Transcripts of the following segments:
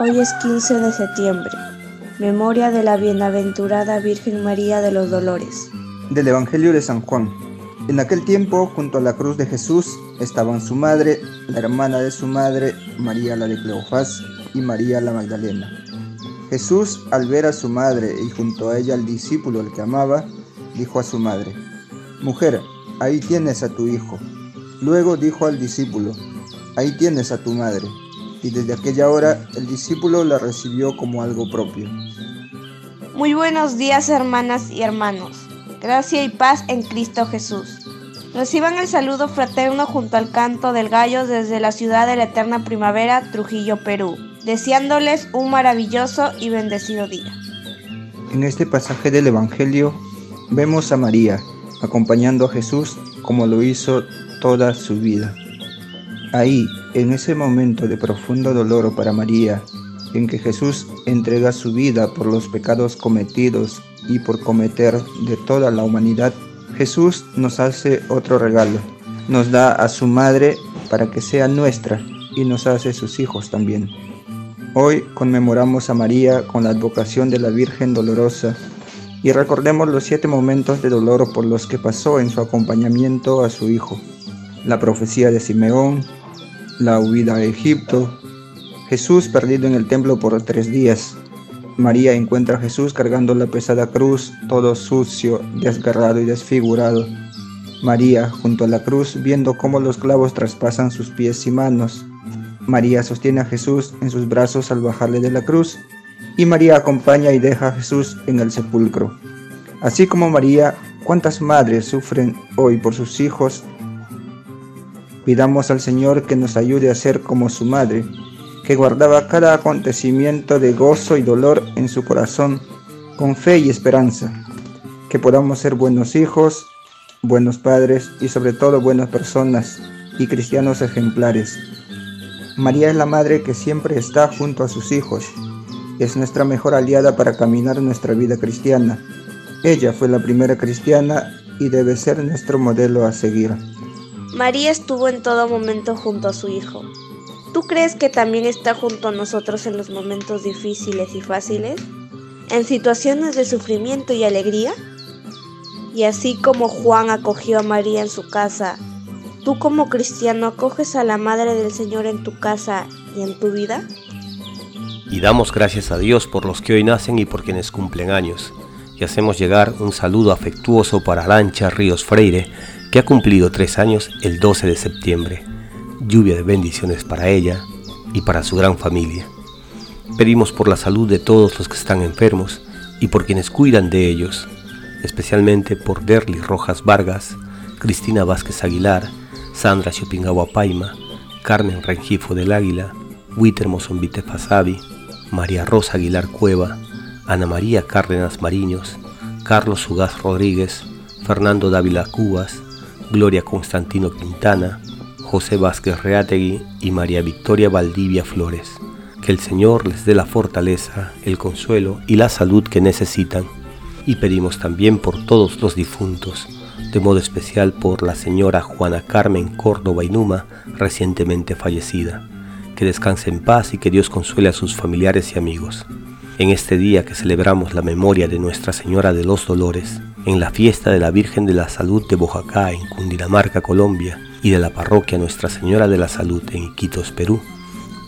Hoy es 15 de septiembre, memoria de la bienaventurada Virgen María de los Dolores. Del Evangelio de San Juan. En aquel tiempo, junto a la cruz de Jesús, estaban su madre, la hermana de su madre, María la de Cleofás y María la Magdalena. Jesús, al ver a su madre y junto a ella al discípulo al que amaba, dijo a su madre, Mujer, ahí tienes a tu hijo. Luego dijo al discípulo, Ahí tienes a tu madre y desde aquella hora el discípulo la recibió como algo propio. Muy buenos días hermanas y hermanos. Gracia y paz en Cristo Jesús. Reciban el saludo fraterno junto al canto del gallo desde la ciudad de la eterna primavera, Trujillo, Perú, deseándoles un maravilloso y bendecido día. En este pasaje del Evangelio vemos a María acompañando a Jesús como lo hizo toda su vida. Ahí, en ese momento de profundo dolor para María, en que Jesús entrega su vida por los pecados cometidos y por cometer de toda la humanidad, Jesús nos hace otro regalo. Nos da a su madre para que sea nuestra y nos hace sus hijos también. Hoy conmemoramos a María con la advocación de la Virgen Dolorosa y recordemos los siete momentos de dolor por los que pasó en su acompañamiento a su hijo. La profecía de Simeón, la huida a Egipto, Jesús perdido en el templo por tres días. María encuentra a Jesús cargando la pesada cruz, todo sucio, desgarrado y desfigurado. María, junto a la cruz, viendo cómo los clavos traspasan sus pies y manos. María sostiene a Jesús en sus brazos al bajarle de la cruz, y María acompaña y deja a Jesús en el sepulcro. Así como María, ¿cuántas madres sufren hoy por sus hijos Pidamos al Señor que nos ayude a ser como su madre, que guardaba cada acontecimiento de gozo y dolor en su corazón, con fe y esperanza. Que podamos ser buenos hijos, buenos padres y sobre todo buenas personas y cristianos ejemplares. María es la madre que siempre está junto a sus hijos. Es nuestra mejor aliada para caminar nuestra vida cristiana. Ella fue la primera cristiana y debe ser nuestro modelo a seguir. María estuvo en todo momento junto a su Hijo. ¿Tú crees que también está junto a nosotros en los momentos difíciles y fáciles? ¿En situaciones de sufrimiento y alegría? Y así como Juan acogió a María en su casa, ¿tú como cristiano acoges a la Madre del Señor en tu casa y en tu vida? Y damos gracias a Dios por los que hoy nacen y por quienes cumplen años. Y hacemos llegar un saludo afectuoso para Lancha Ríos Freire, que ha cumplido tres años el 12 de septiembre. Lluvia de bendiciones para ella y para su gran familia. Pedimos por la salud de todos los que están enfermos y por quienes cuidan de ellos, especialmente por Derly Rojas Vargas, Cristina Vázquez Aguilar, Sandra Chopingawa Paima, Carmen Rengifo del Águila, Witer Mozombite María Rosa Aguilar Cueva, Ana María Cárdenas Mariños, Carlos Ugaz Rodríguez, Fernando Dávila Cubas, Gloria Constantino Quintana, José Vázquez Reategui y María Victoria Valdivia Flores. Que el Señor les dé la fortaleza, el consuelo y la salud que necesitan. Y pedimos también por todos los difuntos, de modo especial por la señora Juana Carmen Córdoba Inuma, recientemente fallecida. Que descanse en paz y que Dios consuele a sus familiares y amigos. En este día que celebramos la memoria de Nuestra Señora de los Dolores, en la fiesta de la Virgen de la Salud de Bojacá en Cundinamarca, Colombia, y de la parroquia Nuestra Señora de la Salud en Iquitos, Perú,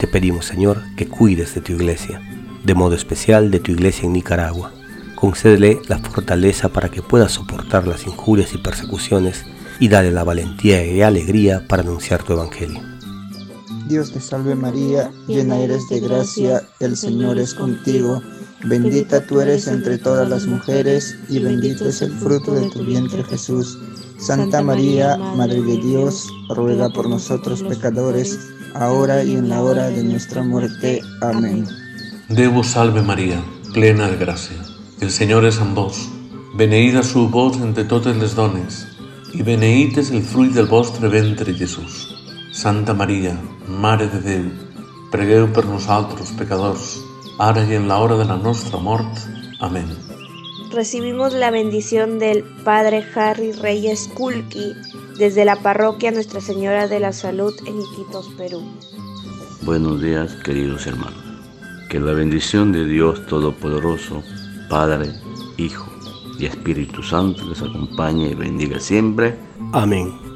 te pedimos, Señor, que cuides de tu iglesia, de modo especial de tu iglesia en Nicaragua. Concédele la fortaleza para que pueda soportar las injurias y persecuciones y dale la valentía y alegría para anunciar tu evangelio. Dios te salve María, llena eres de gracia, el Señor es contigo Bendita tú eres entre todas las mujeres, y bendito es el fruto de tu vientre Jesús. Santa María, Madre de Dios, ruega por nosotros pecadores, ahora y en la hora de nuestra muerte. Amén. Deus salve María, plena de gracia. El Señor es amb vos. Beneïda su vos entre totes les dones, i beneït és el fruit del vostre ventre, Jesús. Santa Maria, Mare de Déu, pregueu per nosaltres, pecadors, ahora y en la hora de la nuestra muerte. Amén. Recibimos la bendición del Padre Harry Reyes Kulki desde la parroquia Nuestra Señora de la Salud en Iquitos, Perú. Buenos días, queridos hermanos. Que la bendición de Dios Todopoderoso, Padre, Hijo y Espíritu Santo les acompañe y bendiga siempre. Amén.